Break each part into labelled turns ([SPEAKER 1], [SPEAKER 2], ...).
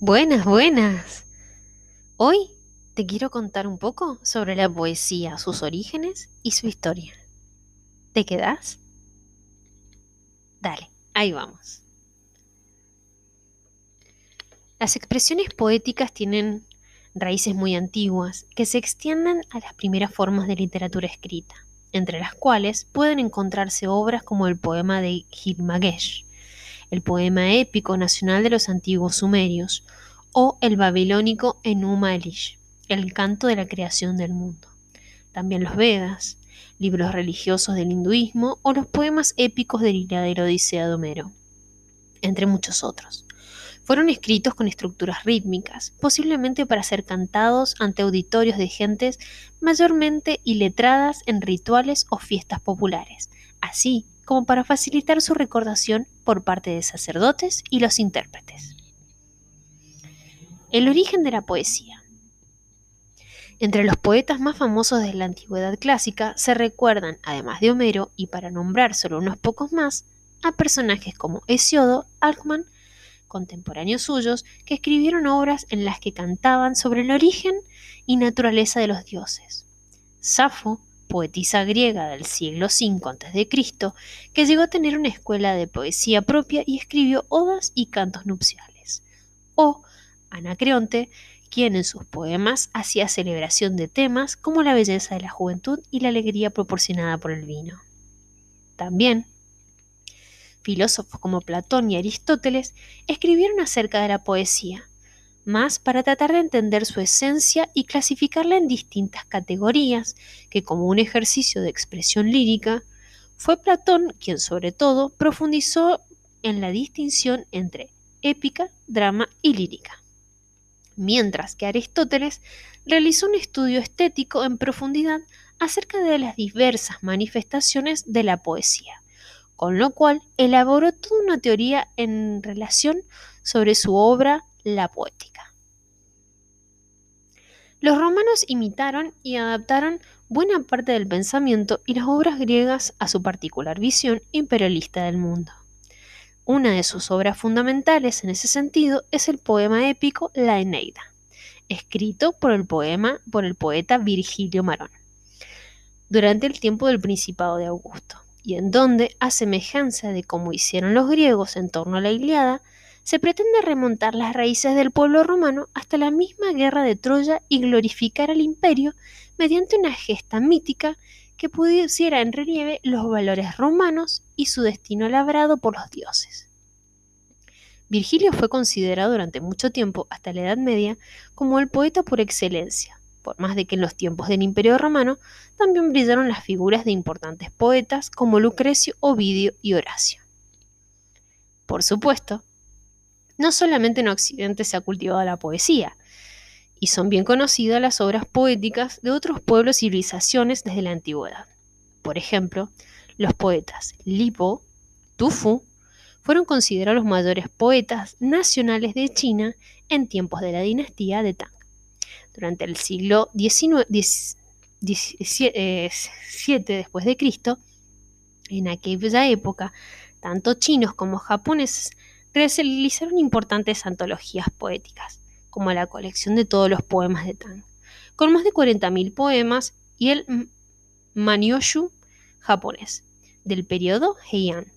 [SPEAKER 1] Buenas, buenas. Hoy te quiero contar un poco sobre la poesía, sus orígenes y su historia. ¿Te quedas? Dale, ahí vamos. Las expresiones poéticas tienen raíces muy antiguas que se extienden a las primeras formas de literatura escrita, entre las cuales pueden encontrarse obras como el poema de Gilgamesh, el poema épico nacional de los antiguos sumerios, o el babilónico Enuma Elish, el canto de la creación del mundo. También los Vedas, libros religiosos del hinduismo o los poemas épicos del la Odisea de Homero, entre muchos otros. Fueron escritos con estructuras rítmicas, posiblemente para ser cantados ante auditorios de gentes mayormente iletradas en rituales o fiestas populares, así como para facilitar su recordación por parte de sacerdotes y los intérpretes. El origen de la poesía. Entre los poetas más famosos de la antigüedad clásica se recuerdan, además de Homero, y para nombrar solo unos pocos más, a personajes como Hesiodo, Alcman, contemporáneos suyos, que escribieron obras en las que cantaban sobre el origen y naturaleza de los dioses. Safo, poetisa griega del siglo V a.C., que llegó a tener una escuela de poesía propia y escribió odas y cantos nupciales. O Anacreonte, quien en sus poemas hacía celebración de temas como la belleza de la juventud y la alegría proporcionada por el vino. También, filósofos como Platón y Aristóteles escribieron acerca de la poesía, más para tratar de entender su esencia y clasificarla en distintas categorías, que como un ejercicio de expresión lírica, fue Platón quien sobre todo profundizó en la distinción entre épica, drama y lírica. Mientras que Aristóteles realizó un estudio estético en profundidad acerca de las diversas manifestaciones de la poesía, con lo cual elaboró toda una teoría en relación sobre su obra La Poética. Los romanos imitaron y adaptaron buena parte del pensamiento y las obras griegas a su particular visión imperialista del mundo. Una de sus obras fundamentales en ese sentido es el poema épico La Eneida, escrito por el, poema, por el poeta Virgilio Marón, durante el tiempo del Principado de Augusto, y en donde, a semejanza de como hicieron los griegos en torno a la Iliada, se pretende remontar las raíces del pueblo romano hasta la misma guerra de Troya y glorificar al imperio mediante una gesta mítica que pusiera en relieve los valores romanos y su destino labrado por los dioses. Virgilio fue considerado durante mucho tiempo, hasta la Edad Media, como el poeta por excelencia, por más de que en los tiempos del Imperio Romano también brillaron las figuras de importantes poetas como Lucrecio, Ovidio y Horacio. Por supuesto, no solamente en Occidente se ha cultivado la poesía, y son bien conocidas las obras poéticas de otros pueblos y civilizaciones desde la antigüedad. Por ejemplo, los poetas Lipo, Tufu, fueron considerados los mayores poetas nacionales de China en tiempos de la dinastía de Tang. Durante el siglo XIX, XVII después de Cristo, en aquella época, tanto chinos como japoneses realizaron importantes antologías poéticas, como la colección de todos los poemas de Tang, con más de 40.000 poemas y el Manyoshu japonés, del periodo Heian.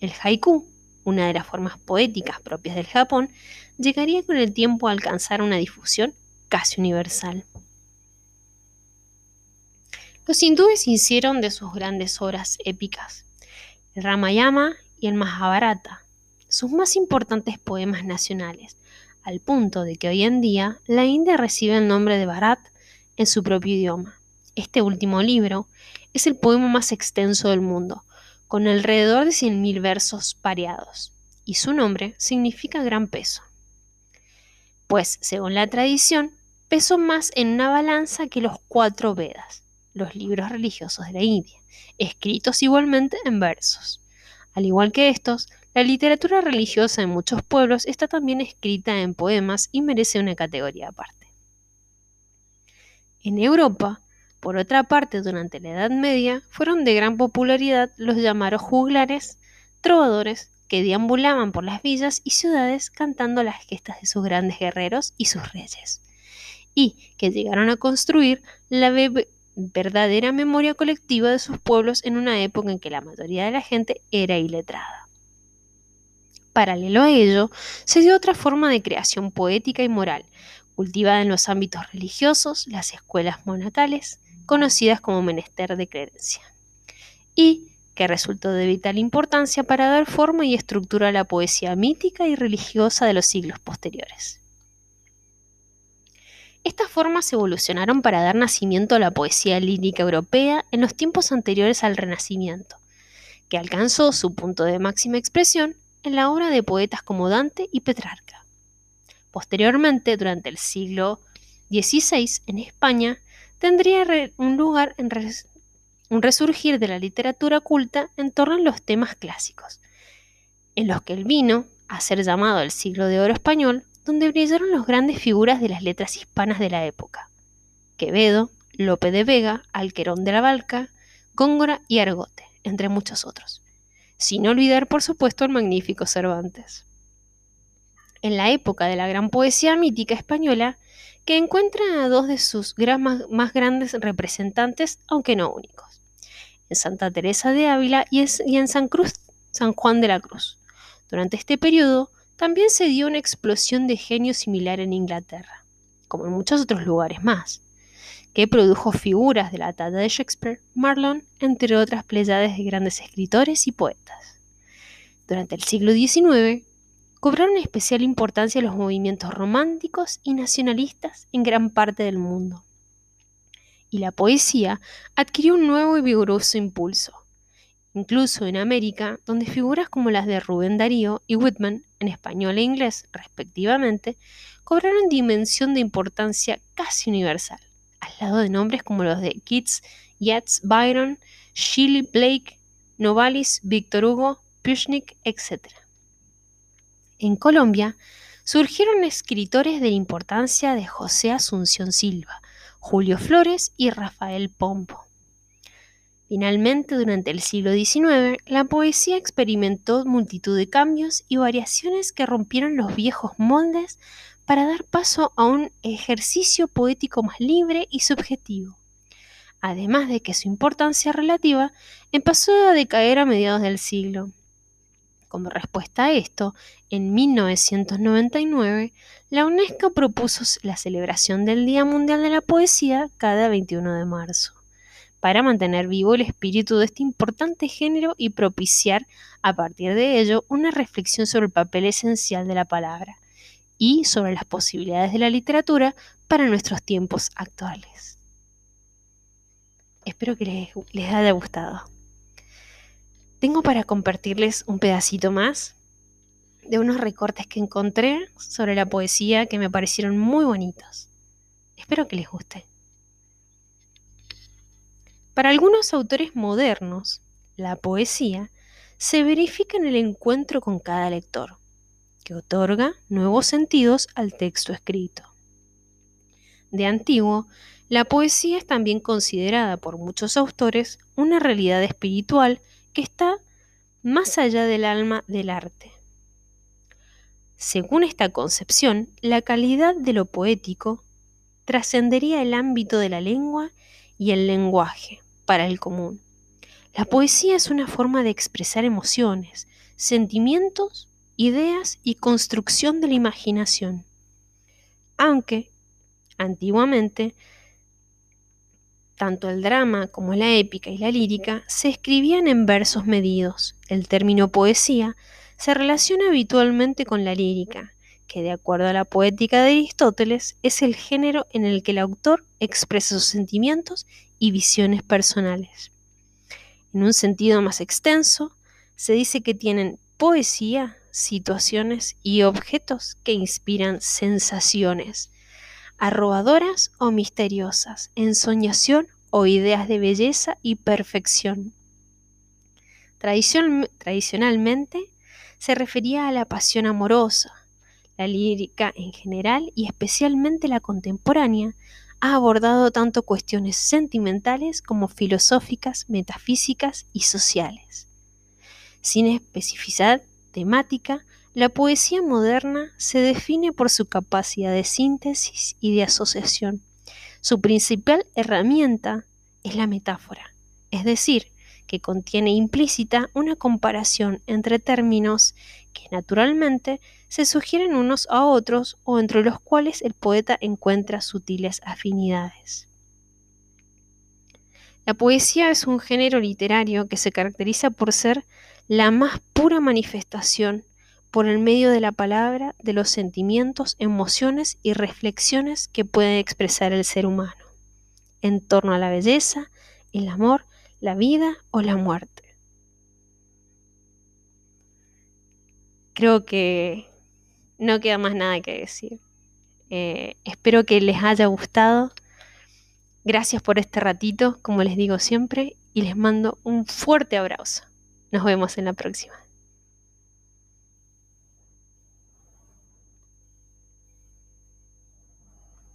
[SPEAKER 1] El haiku, una de las formas poéticas propias del Japón, llegaría con el tiempo a alcanzar una difusión casi universal. Los hindúes hicieron de sus grandes obras épicas el Ramayana y el Mahabharata, sus más importantes poemas nacionales, al punto de que hoy en día la India recibe el nombre de Bharat en su propio idioma. Este último libro es el poema más extenso del mundo, con alrededor de 100.000 versos pareados, y su nombre significa gran peso. Pues, según la tradición, pesó más en una balanza que los cuatro Vedas, los libros religiosos de la India, escritos igualmente en versos. Al igual que estos, la literatura religiosa en muchos pueblos está también escrita en poemas y merece una categoría aparte. En Europa, por otra parte, durante la Edad Media, fueron de gran popularidad los llamados juglares, trovadores, que deambulaban por las villas y ciudades cantando las gestas de sus grandes guerreros y sus reyes, y que llegaron a construir la verdadera memoria colectiva de sus pueblos en una época en que la mayoría de la gente era iletrada. Paralelo a ello, se dio otra forma de creación poética y moral, cultivada en los ámbitos religiosos, las escuelas monacales, conocidas como menester de creencia, y que resultó de vital importancia para dar forma y estructura a la poesía mítica y religiosa de los siglos posteriores. Estas formas evolucionaron para dar nacimiento a la poesía lírica europea en los tiempos anteriores al Renacimiento, que alcanzó su punto de máxima expresión en la obra de poetas como Dante y Petrarca. Posteriormente, durante el siglo XVI, en España, tendría un lugar un resurgir de la literatura culta en torno a los temas clásicos, en los que el vino a ser llamado el siglo de oro español, donde brillaron las grandes figuras de las letras hispanas de la época. Quevedo, Lope de Vega, Alquerón de la Balca, Góngora y Argote, entre muchos otros. Sin olvidar, por supuesto, al magnífico Cervantes. En la época de la gran poesía mítica española, que encuentra a dos de sus más grandes representantes, aunque no únicos, en Santa Teresa de Ávila y en San, Cruz, San Juan de la Cruz. Durante este periodo también se dio una explosión de genio similar en Inglaterra, como en muchos otros lugares más, que produjo figuras de la talla de Shakespeare, Marlon, entre otras pleiades de grandes escritores y poetas. Durante el siglo XIX, cobraron especial importancia los movimientos románticos y nacionalistas en gran parte del mundo. Y la poesía adquirió un nuevo y vigoroso impulso, incluso en América, donde figuras como las de Rubén Darío y Whitman, en español e inglés respectivamente, cobraron dimensión de importancia casi universal, al lado de nombres como los de Keats, Yeats, Byron, Shelley, Blake, Novalis, Victor Hugo, Pushnik, etc. En Colombia surgieron escritores de importancia de José Asunción Silva, Julio Flores y Rafael Pompo. Finalmente, durante el siglo XIX, la poesía experimentó multitud de cambios y variaciones que rompieron los viejos moldes para dar paso a un ejercicio poético más libre y subjetivo. Además de que su importancia relativa empezó a decaer a mediados del siglo. Como respuesta a esto, en 1999, la UNESCO propuso la celebración del Día Mundial de la Poesía cada 21 de marzo, para mantener vivo el espíritu de este importante género y propiciar, a partir de ello, una reflexión sobre el papel esencial de la palabra y sobre las posibilidades de la literatura para nuestros tiempos actuales. Espero que les, haya gustado tengo para compartirles un pedacito más de unos recortes que encontré sobre la poesía que me parecieron muy bonitos. Espero que les guste. Para algunos autores modernos, la poesía se verifica en el encuentro con cada lector, que otorga nuevos sentidos al texto escrito. De antiguo, la poesía es también considerada por muchos autores una realidad espiritual que está más allá del alma del arte. Según esta concepción, la calidad de lo poético trascendería el ámbito de la lengua y el lenguaje para el común. La poesía es una forma de expresar emociones, sentimientos, ideas y construcción de la imaginación. Aunque, antiguamente, tanto el drama como la épica y la lírica se escribían en versos medidos. El término poesía se relaciona habitualmente con la lírica, que de acuerdo a la poética de Aristóteles es el género en el que el autor expresa sus sentimientos y visiones personales. En un sentido más extenso, se dice que tienen poesía, situaciones y objetos que inspiran sensaciones, arrobadoras o misteriosas, ensoñación o ideas de belleza y perfección. tradicionalmente se refería a la pasión amorosa. La lírica en general y especialmente la contemporánea ha abordado tanto cuestiones sentimentales como filosóficas, metafísicas y sociales. Sin especificidad temática, la poesía moderna se define por su capacidad de síntesis y de asociación. Su principal herramienta es la metáfora, es decir, que contiene implícita una comparación entre términos que naturalmente se sugieren unos a otros o entre los cuales el poeta encuentra sutiles afinidades. La poesía es un género literario que se caracteriza por ser la más pura manifestación por el medio de la palabra de los sentimientos, emociones y reflexiones que puede expresar el ser humano en torno a la belleza, el amor, la vida o la muerte. Creo que no queda más nada que decir. Eh, espero que les haya gustado. Gracias por este ratito, como les digo siempre, y les mando un fuerte abrazo. Nos vemos en la próxima.